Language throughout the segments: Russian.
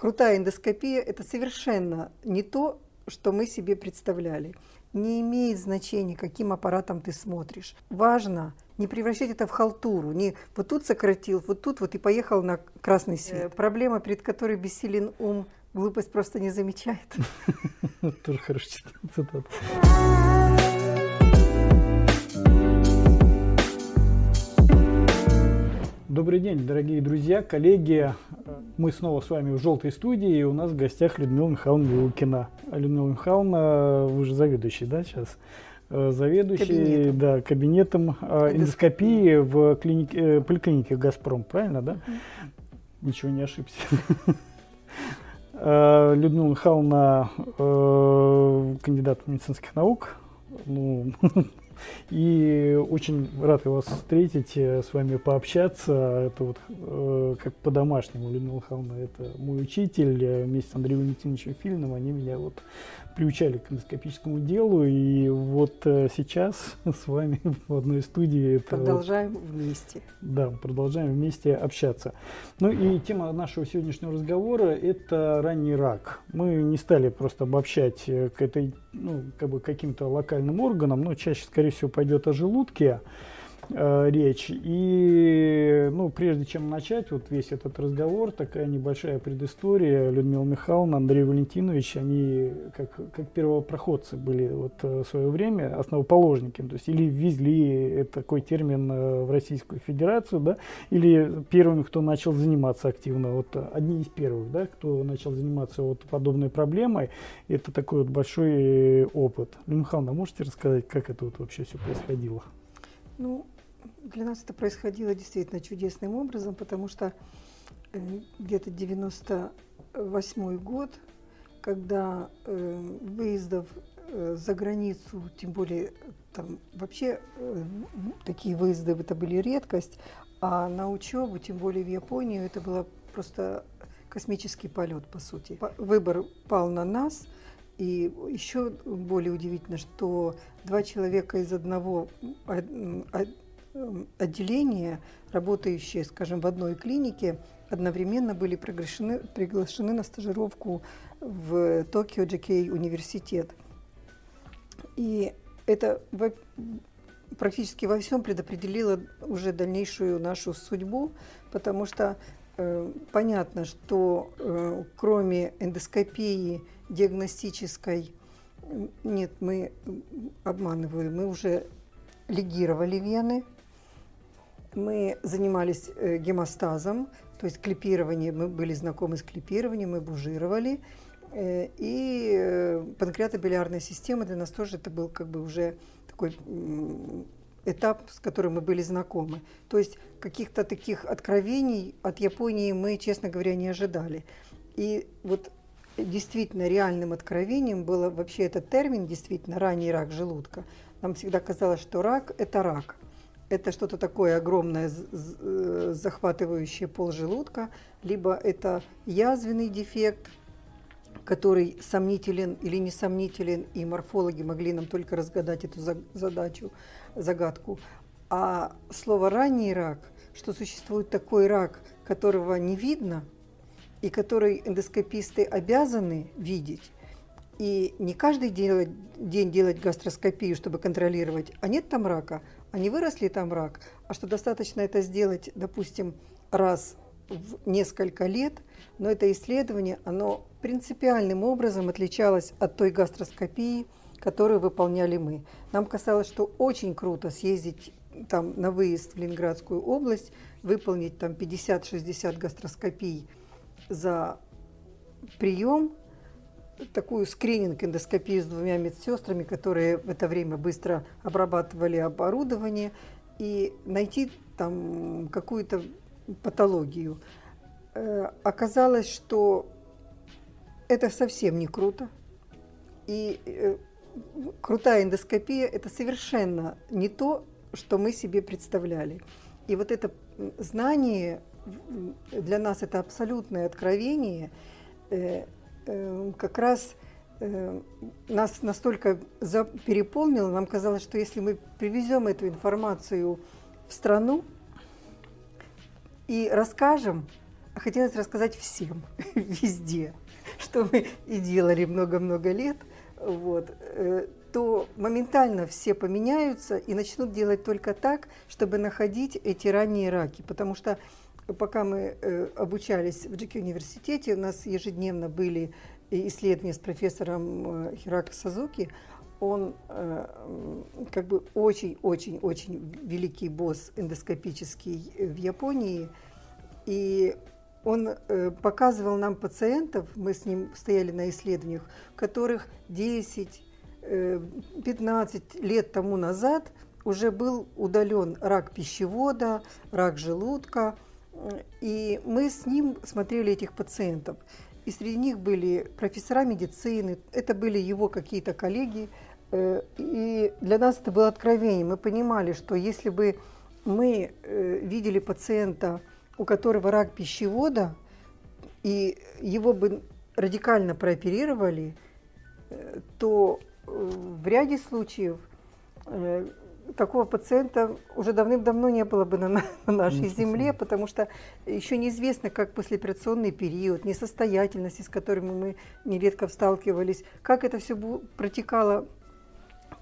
крутая эндоскопия – это совершенно не то, что мы себе представляли. Не имеет значения, каким аппаратом ты смотришь. Важно не превращать это в халтуру. Не вот тут сократил, вот тут вот и поехал на красный свет. Э, проблема, перед которой бессилен ум, глупость просто не замечает. Тоже хорошая цитата. Добрый день, дорогие друзья, коллеги. Мы снова с вами в «Желтой студии», и у нас в гостях Людмила Михайловна Вилкина. Людмила Михайловна, вы же заведующий, да, сейчас? Э, заведующий кабинетом, да, кабинетом э, эндоскопии в клинике, э, поликлинике «Газпром», правильно, да? Ничего не ошибся. Людмила Михайловна кандидат медицинских наук, ну, И очень рад вас встретить, э, с вами пообщаться. Это вот э, как по-домашнему, Людмила Михайловна, это мой учитель э, вместе с Андреем Валентиновичем Фильным. Они меня вот приучали к эндоскопическому делу. И вот сейчас с вами в одной студии. Продолжаем вот, вместе. Да, продолжаем вместе общаться. Ну и тема нашего сегодняшнего разговора – это ранний рак. Мы не стали просто обобщать к этой, ну, как бы каким-то локальным органам, но чаще, скорее скорее всего, пойдет о желудке э, речь. И, ну, прежде чем начать вот весь этот разговор, такая небольшая предыстория. Людмила Михайловна, Андрей Валентинович, они как, как первопроходцы были вот э, в свое время, основоположники, то есть или ввезли такой термин э, в Российскую Федерацию, да, или первыми, кто начал заниматься активно, вот одни из первых, да, кто начал заниматься вот подобной проблемой, это такой вот большой опыт. Людмила Михайловна, можете рассказать, как это вот вообще все происходило? Ну, для нас это происходило действительно чудесным образом, потому что э, где-то 98 год, когда э, выездов э, за границу, тем более там вообще э, такие выезды это были редкость, а на учебу, тем более в Японию, это было просто космический полет, по сути. Выбор пал на нас, и еще более удивительно, что два человека из одного отделения, работающие, скажем, в одной клинике, одновременно были приглашены, приглашены на стажировку в Токио Джекей университет. И это практически во всем предопределило уже дальнейшую нашу судьбу, потому что понятно, что э, кроме эндоскопии диагностической, нет, мы обманываем, мы уже легировали вены, мы занимались э, гемостазом, то есть клипирование, мы были знакомы с клипированием, мы бужировали. Э, и э, панкреатобилиарная система для нас тоже это был как бы уже такой этап, с которым мы были знакомы. То есть каких-то таких откровений от Японии мы, честно говоря, не ожидали. И вот действительно реальным откровением было вообще этот термин, действительно, ранний рак желудка. Нам всегда казалось, что рак – это рак – это что-то такое огромное, э, захватывающее пол желудка, либо это язвенный дефект, который сомнителен или несомнителен, и морфологи могли нам только разгадать эту задачу, загадку. А слово «ранний рак», что существует такой рак, которого не видно, и который эндоскописты обязаны видеть, и не каждый день, день делать гастроскопию, чтобы контролировать, а нет там рака, а не выросли там рак, а что достаточно это сделать, допустим, раз в несколько лет, но это исследование, оно принципиальным образом отличалось от той гастроскопии, которую выполняли мы. Нам казалось, что очень круто съездить там на выезд в Ленинградскую область, выполнить там 50-60 гастроскопий за прием, такую скрининг эндоскопию с двумя медсестрами, которые в это время быстро обрабатывали оборудование, и найти там какую-то патологию. Э, оказалось, что это совсем не круто. И э, крутая эндоскопия – это совершенно не то, что мы себе представляли. И вот это знание, для нас это абсолютное откровение э, – как раз нас настолько переполнило, нам казалось, что если мы привезем эту информацию в страну и расскажем, хотелось рассказать всем, везде, что мы и делали много-много лет, вот, э, то моментально все поменяются и начнут делать только так, чтобы находить эти ранние раки. Потому что пока мы э, обучались в GK университете, у нас ежедневно были исследования с профессором э, Хирако Сазуки. Он как бы очень-очень-очень великий босс эндоскопический в Японии. И он э, показывал нам пациентов, мы с ним стояли на исследованиях, которых 10, э, 15 лет тому назад уже был удален рак пищевода, рак желудка. И мы с ним смотрели этих пациентов. И среди них были профессора медицины, это были его какие-то коллеги. Э, и для нас это было откровение. Мы понимали, что если бы мы э, видели пациента, у которого рак пищевода, и его бы радикально прооперировали, э, то в ряде случаев такого пациента уже давным-давно не было бы на, на нашей земле, потому что еще неизвестно, как послеоперационный период, несостоятельности, с которыми мы нередко сталкивались, как это все протекало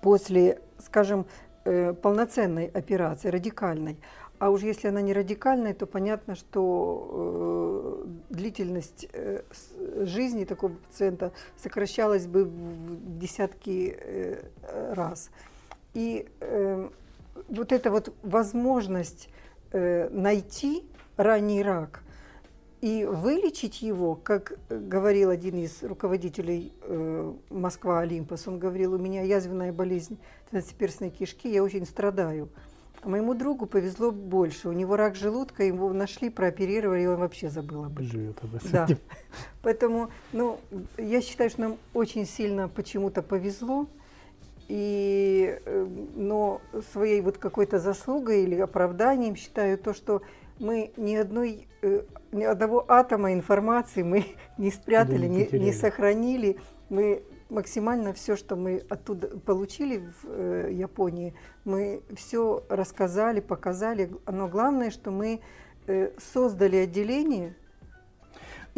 после, скажем, полноценной операции, радикальной. А уж если она не радикальная, то понятно, что э, длительность э, жизни такого пациента сокращалась бы в десятки э, раз. И э, вот эта вот возможность э, найти ранний рак и вылечить его, как говорил один из руководителей э, Москва Олимпос, он говорил, у меня язвенная болезнь двенадцатиперстной кишки, я очень страдаю. Моему другу повезло больше. У него рак желудка, его нашли, прооперировали, и он вообще забыл об этом. Живет об этом. Да. Поэтому, ну, я считаю, что нам очень сильно почему-то повезло. И, э, но своей вот какой-то заслугой или оправданием считаю то, что мы ни одной э, ни одного атома информации мы не спрятали, да, не, не, не сохранили. Мы максимально все, что мы оттуда получили в э, Японии, мы все рассказали, показали. Но главное, что мы э, создали отделение,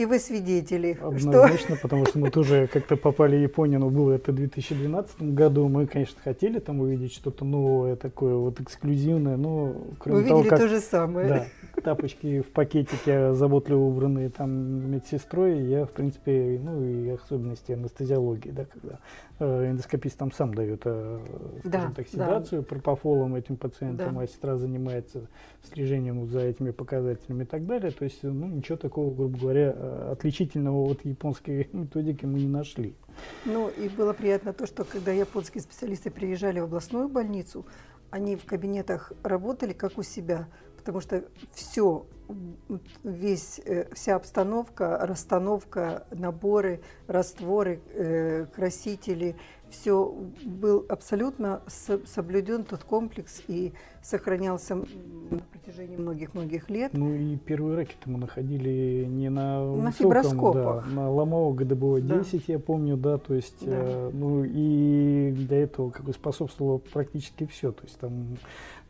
и вы свидетели. Однозначно, что... потому что мы тоже как-то попали в Японию, но было это в 2012 году. Мы, конечно, хотели там увидеть что-то новое, такое вот эксклюзивное, но кроме Вы того, как... то же самое. Да, тапочки в пакетике заботливо убранные там медсестрой, я, в принципе, ну и особенности анестезиологии, да, когда э, эндоскопист там сам дает, э, да, так, седацию да. пропофолом этим пациентам, да. а сестра занимается слежением за этими показателями и так далее. То есть, ну, ничего такого, грубо говоря, э, отличительного от японской методики мы не нашли. Ну, и было приятно то, что когда японские специалисты приезжали в областную больницу, они в кабинетах работали как у себя потому что все, весь, э, вся обстановка, расстановка, наборы, растворы, э, красители, все был абсолютно соблюден тот комплекс и сохранялся на протяжении многих-многих лет. Ну и первые раки-то мы находили не на, на высоком, фиброскопах. Да, на Ломово ГДБО-10, да. я помню, да, то есть, да. э, ну и для этого как бы способствовало практически все, то есть там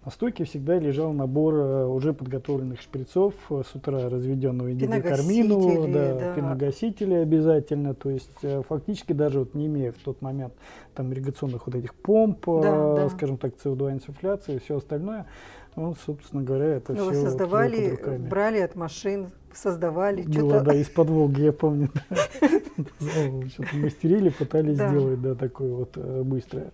на стойке всегда лежал набор э, уже подготовленных шприцов э, с утра разведенного индикармину, да, да. пеногасители обязательно. То есть э, фактически даже вот не имея в тот момент там ирригационных вот этих помп, да, да. скажем так, СО2 инсуфляции и все остальное, ну, собственно говоря, это Но все вы создавали, вот брали от машин, создавали. Было, да, из-под Волги, я помню. Что-то мастерили, пытались сделать, да, такое вот быстрое.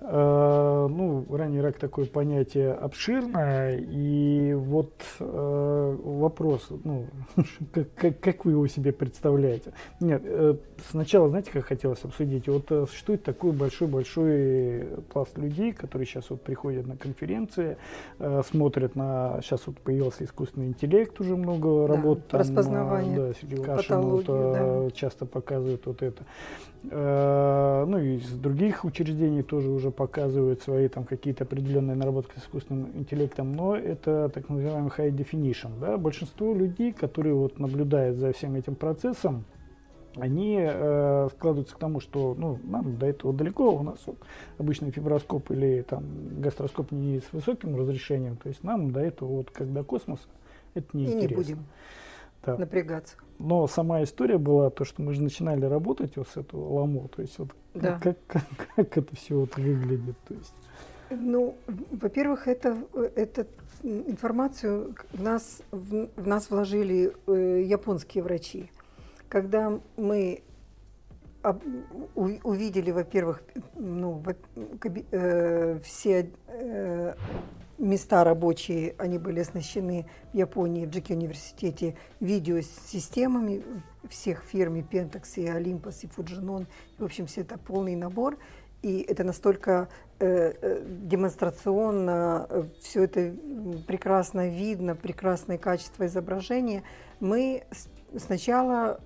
Э, ну, ранний рак такое понятие обширное, и вот э, вопрос, ну, как, как, как вы его себе представляете? Нет, э, сначала, знаете, как хотелось обсудить, вот э, существует такой большой-большой пласт людей, которые сейчас вот приходят на конференции, э, смотрят на, сейчас вот появился искусственный интеллект, уже много да, работ. Там, распознавание, да, Сергей Кашин вот, да. часто показывает вот это. Э, ну и из других учреждений тоже уже показывают свои там какие-то определенные наработки с искусственным интеллектом, но это так называемый high definition. Да? Большинство людей, которые вот наблюдают за всем этим процессом, они э, складываются к тому, что ну, нам до этого далеко, у нас вот, обычный фиброскоп или там гастроскоп не с высоким разрешением, то есть нам до этого вот как до космоса это не И. Не будем. Да. напрягаться. Но сама история была то, что мы же начинали работать вот с этого ламо, то есть вот да. как, как, как это все вот выглядит, то есть. Ну, во-первых, это, это информацию в нас, в, в нас вложили э, японские врачи. Когда мы об, у, увидели, во-первых, ну, во, э, все э, места рабочие, они были оснащены в Японии, в Джеки университете видеосистемами всех фирм, и Pentax, и Olympus, и Fujifilm. В общем, все это полный набор. И это настолько э, э демонстрационно, э, все это прекрасно видно, прекрасное качество изображения. Мы сначала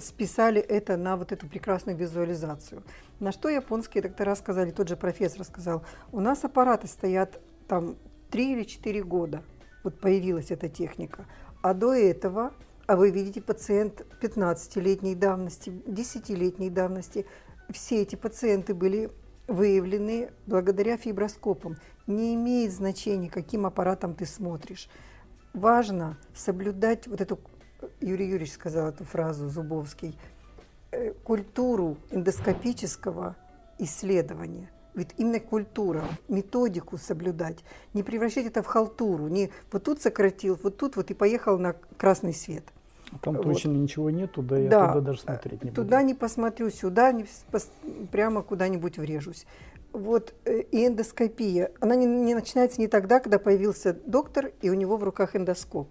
списали это на вот эту прекрасную визуализацию. На что японские доктора сказали, тот же профессор сказал, у нас аппараты стоят там 3 или 4 года, вот появилась эта техника. А до этого, а вы видите пациент 15-летней давности, 10-летней давности, все эти пациенты были выявлены благодаря фиброскопам. Не имеет значения, каким аппаратом ты смотришь. Важно соблюдать вот эту Юрий Юрьевич сказал эту фразу, Зубовский, э, культуру эндоскопического исследования. Ведь именно культура, методику соблюдать, не превращать это в халтуру, не вот тут сократил, вот тут вот и поехал на красный свет. Там вот. точно ничего нет, туда я да. туда даже смотреть не буду. Туда не посмотрю, сюда не, пос, прямо куда-нибудь врежусь. Вот э, и эндоскопия, она не, не начинается не тогда, когда появился доктор, и у него в руках эндоскоп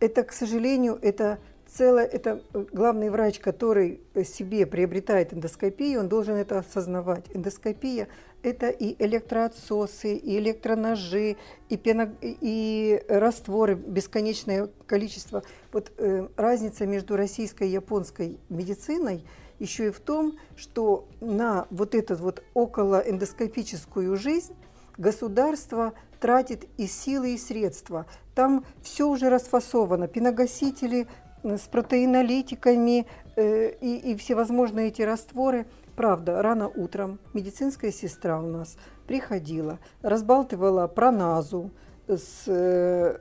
это, к сожалению, это целое, это главный врач, который себе приобретает эндоскопию, он должен это осознавать. Эндоскопия – это и электроотсосы, и электроножи, и, пено, и растворы, бесконечное количество. Вот э, разница между российской и японской медициной еще и в том, что на вот эту вот околоэндоскопическую жизнь государство тратит и силы, и средства. Там все уже расфасовано, пеногасители с протеинолитиками э, и, и всевозможные эти растворы. Правда, рано утром медицинская сестра у нас приходила, разбалтывала проназу с э,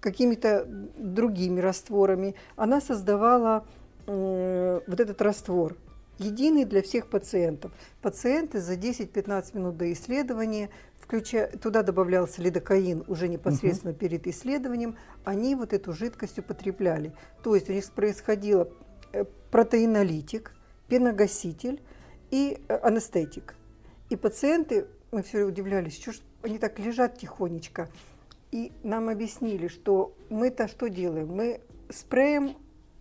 какими-то другими растворами. Она создавала э, вот этот раствор, единый для всех пациентов. Пациенты за 10-15 минут до исследования включая, туда добавлялся лидокаин уже непосредственно угу. перед исследованием, они вот эту жидкость употребляли. То есть у них происходило э, протеинолитик, пеногаситель и э, анестетик. И пациенты, мы все удивлялись, что ж они так лежат тихонечко. И нам объяснили, что мы-то что делаем? Мы спреем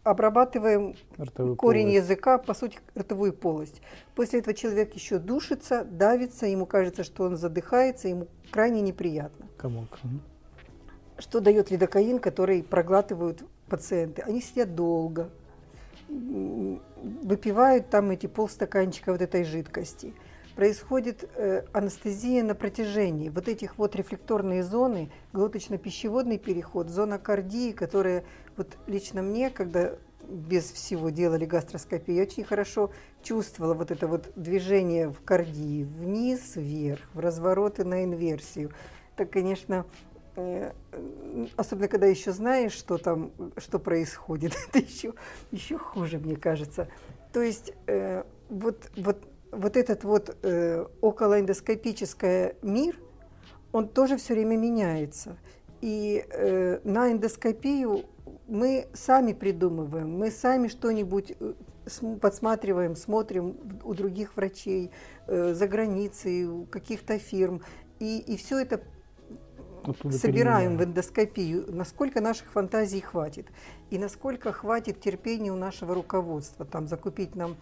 обрабатываем ротовую корень полость. языка, по сути, ротовую полость. После этого человек еще душится, давится, ему кажется, что он задыхается, ему крайне неприятно. Комок. Что дает лидокаин, который проглатывают пациенты? Они сидят долго, выпивают там эти полстаканчика вот этой жидкости. Происходит э, анестезия на протяжении вот этих вот рефлекторные зоны, глоточно-пищеводный переход, зона кардии, которая вот лично мне, когда без всего делали гастроскопию, я очень хорошо чувствовала вот это вот движение в кардии, вниз, вверх, в развороты на инверсию. Это, конечно, э, особенно когда еще знаешь, что там, что происходит, это еще, еще хуже, мне кажется. То есть э, вот, вот, вот этот вот э, околоэндоскопический мир, он тоже все время меняется. И э, на эндоскопию мы сами придумываем, мы сами что-нибудь э, подсматриваем, смотрим у других врачей, э, за границей, у каких-то фирм. И, и все это Оттуда собираем перенимаем. в эндоскопию, насколько наших фантазий хватит. И насколько хватит терпения у нашего руководства. Там закупить нам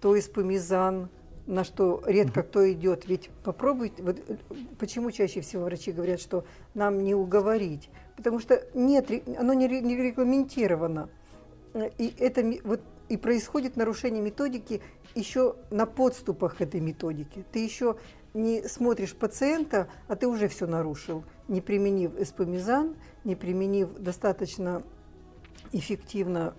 то испомизан, на что редко кто идет. Ведь попробуйте, вот э, почему чаще всего врачи говорят, что нам не уговорить, потому что нет, оно не, не регламентировано. И это вот и происходит нарушение методики еще на подступах этой методики. Ты еще не смотришь пациента, а ты уже все нарушил, не применив эспомизан, не применив достаточно эффективно,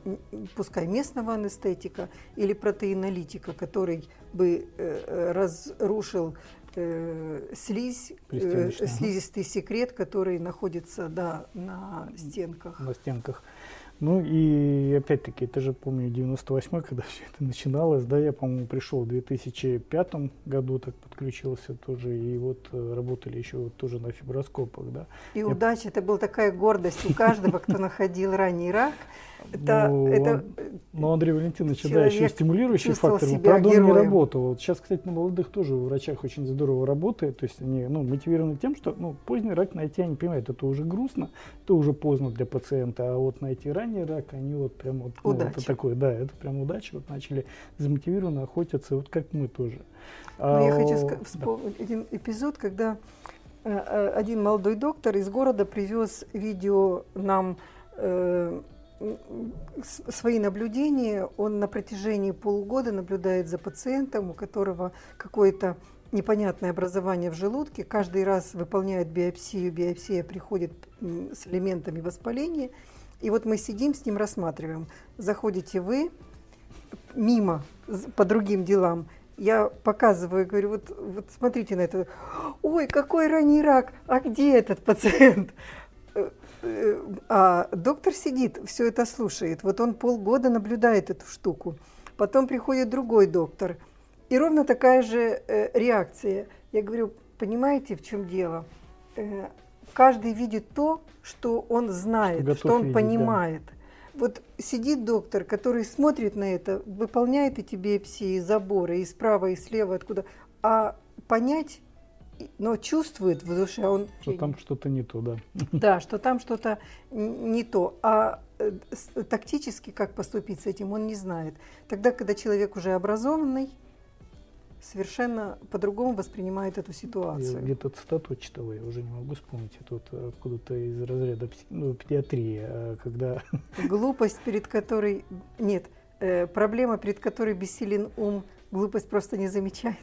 пускай местного анестетика или протеинолитика, который бы э, разрушил э, слизь, э, слизистый секрет, который находится да, на стенках. на стенках. Ну и опять-таки, это же помню 98 когда все это начиналось, да, я, по-моему, пришел в 2005 году, так подключился тоже, и вот э, работали еще вот тоже на фиброскопах, да. И Я- удача, это была такая гордость у каждого, кто находил ранний рак. Это, Ну, это он- Но Андрей Валентинович, да, еще стимулирующий фактор, правда, он не работал. Вот сейчас, кстати, на молодых тоже врачах очень здорово работает, то есть они ну, мотивированы тем, что ну, поздний рак найти, они понимают, это уже грустно, это уже поздно для пациента, а вот найти ранний рак, они вот прям вот, ну, Удача. это такое, да, это прям удача, вот начали замотивированно охотиться, вот как мы тоже. Но я А, хочу о, ска- да. вспомнить один эпизод, когда э, э, один молодой доктор из города привез видео нам э, свои наблюдения. Он на протяжении полугода наблюдает за пациентом, у которого какое-то непонятное образование в желудке. Каждый раз выполняет биопсию, биопсия приходит с элементами воспаления. И вот мы сидим с ним, рассматриваем. Заходите вы, мимо по другим делам. Я показываю, говорю, вот, вот смотрите на это. Ой, какой ранний рак, а где этот пациент? Э, э, А доктор сидит, все это слушает. Вот он полгода наблюдает эту штуку. Потом приходит другой доктор. И ровно такая же э, реакция. Я говорю, понимаете, в чем дело? Э, каждый видит то, что он знает, Что что, он видеть, да. понимает. Вот сидит доктор, который смотрит на это, выполняет эти биопсии, заборы и справа, и слева, откуда, а понять, но чувствует в душе, а он Что там что-то не то, да. да, что там что-то не то. А э, тактически, как поступить с этим, он не знает. Тогда, когда человек уже образованный, совершенно по-другому воспринимает эту Я ситуацию. где-то цитату читал, я уже не могу вспомнить, это вот откуда-то из разряда ну, педиатрии, а, когда Глупость, перед которой... Нет, э, проблема, перед которой бессилен ум, глупость просто не замечает.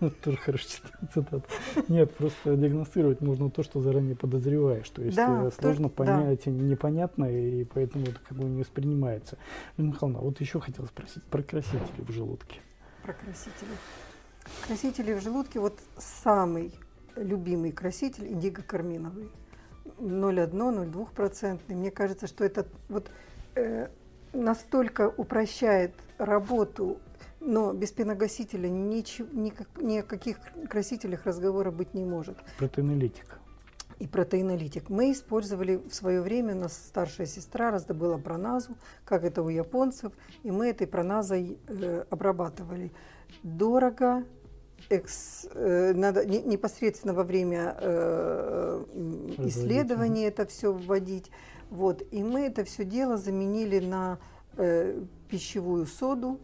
Тоже хорошая цитата. Нет, просто диагностировать можно то, что заранее подозреваешь. То есть Да, э, то- сложно да. понять, непонятно, и поэтому это как бы не воспринимается. Михайловна, вот еще хотел спросить про красители в желудке. Про красители. Красители в желудке, вот самый любимый краситель индиго-карминовый. 0,1-0,2%. Мне кажется, что это вот э, настолько упрощает работу, но без пеногасителя ничего, никак, ни о каких красителях разговора быть не может. Протеинолитик. И протеинолитик. Мы использовали в свое время, у нас старшая сестра раздобыла проназу, как это у японцев, и мы этой проназой э, обрабатывали. Дорого, экс- э, надо не- непосредственно во время э, исследований это все вводить. Вот. И мы это все дело заменили на э, пищевую соду,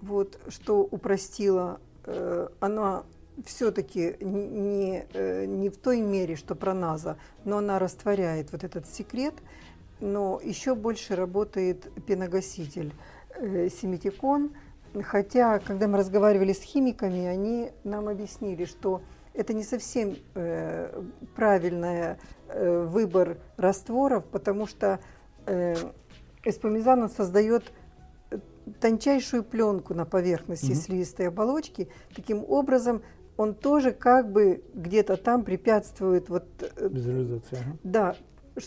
вот, что упростило, э, она все-таки не, э, не в той мере, что проназа, но она растворяет вот этот секрет, но еще больше работает пеногаситель э, семитикон, хотя, когда мы разговаривали с химиками, они нам объяснили, что это не совсем э, правильный э, выбор растворов, потому что э, эспумизан он создает э, тончайшую пленку на поверхности Мгм. слизистой оболочки. Таким образом, он тоже как бы где-то там препятствует вот э, Визуализация. ага. да,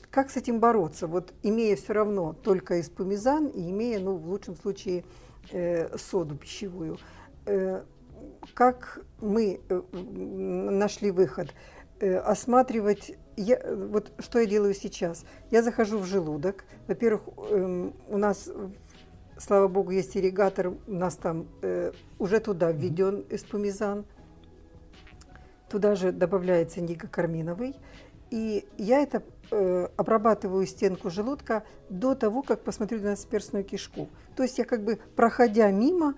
как с этим бороться? Вот имея все равно только эспумизан и имея, ну, в лучшем случае, э, соду пищевую. Э, как мы э, нашли выход? Э, осматривать, я, э, вот что я делаю сейчас? Я захожу в желудок. Во-первых, эм, у нас, слава богу, есть ирригатор, у нас там э, уже туда введен эспумизан. Туда же добавляется индиго-карминовый. И я это э, обрабатываю стенку желудка до того, как посмотрю на перстную кишку. То есть я как бы, проходя мимо,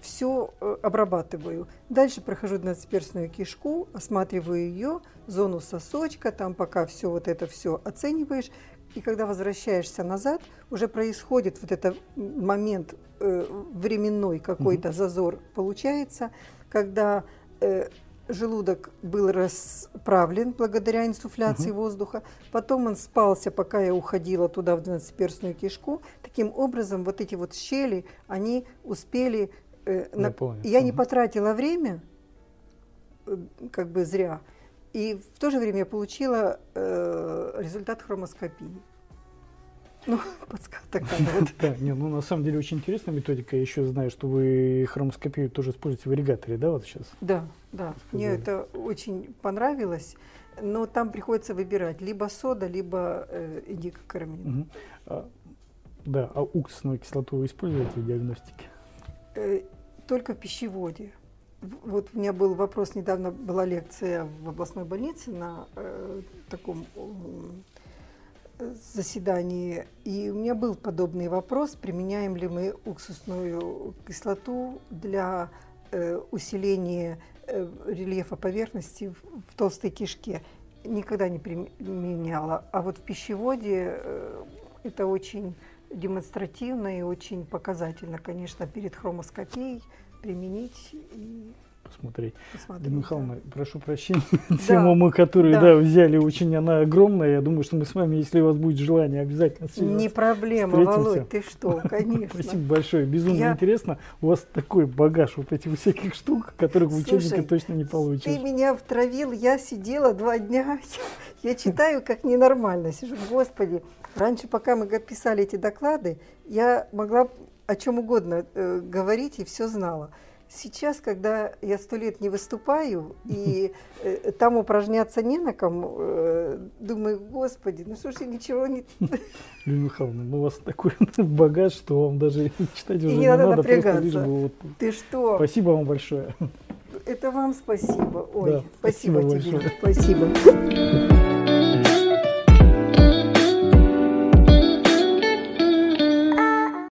все обрабатываю. Дальше прохожу двенадцатиперстную кишку, осматриваю ее, зону сосочка, там пока все вот это все оцениваешь. И когда возвращаешься назад, уже происходит вот этот момент э, временной какой-то зазор получается, когда э, желудок был расправлен благодаря инсуфляции Мгм. воздуха, потом он спался, пока я уходила туда в двенадцатиперстную кишку. Таким образом, вот эти вот щели, они успели... э, на- Я не ага. потратила время, э, как бы зря. И в то же время я получила э, результат хромоскопии. Ну, подсказка вот. Да, не, ну на самом деле очень интересная методика. Я еще знаю, что вы хромоскопию тоже используете в ирригаторе, да, вот сейчас? Да, да. Мне это очень понравилось. Но там приходится выбирать либо сода, либо э, индикокарамин. Угу. Да, а уксусную кислоту вы используете в диагностике? Э, только в пищеводе. Вот у меня был вопрос, недавно была лекция в областной больнице на э, таком э, заседании, и у меня был подобный вопрос, применяем ли мы уксусную кислоту для э, усиления э, рельефа поверхности в, толстой кишке. Никогда не применяла. А вот в пищеводе э, это очень демонстративно и очень показательно, конечно, перед хромоскопией применить посмотреть. посмотреть Дина Михайловна, да. прошу прощения, да. тему мы, которую да. Да, взяли, очень она огромная. Я думаю, что мы с вами, если у вас будет желание, обязательно Не проблема, Володь, ты что, конечно. Спасибо большое, безумно Я... интересно. У вас такой багаж вот этих всяких штук, которых в учебнике точно не получишь. ты меня втравил, я сидела два дня, я читаю как ненормально, сижу, господи. Раньше, пока мы писали эти доклады, я могла о чем угодно э, говорить и все знала. Сейчас, когда я сто лет не выступаю, и э, там упражняться не на ком, э, думаю, господи, ну что ж я ничего не... Юлия Михайловна, ну у вас такой багаж, что вам даже читать уже не, не надо, надо просто лишь бы вот... Ты что? Спасибо вам большое. Это вам спасибо. Ой, да, спасибо, спасибо тебе. Большое. Спасибо.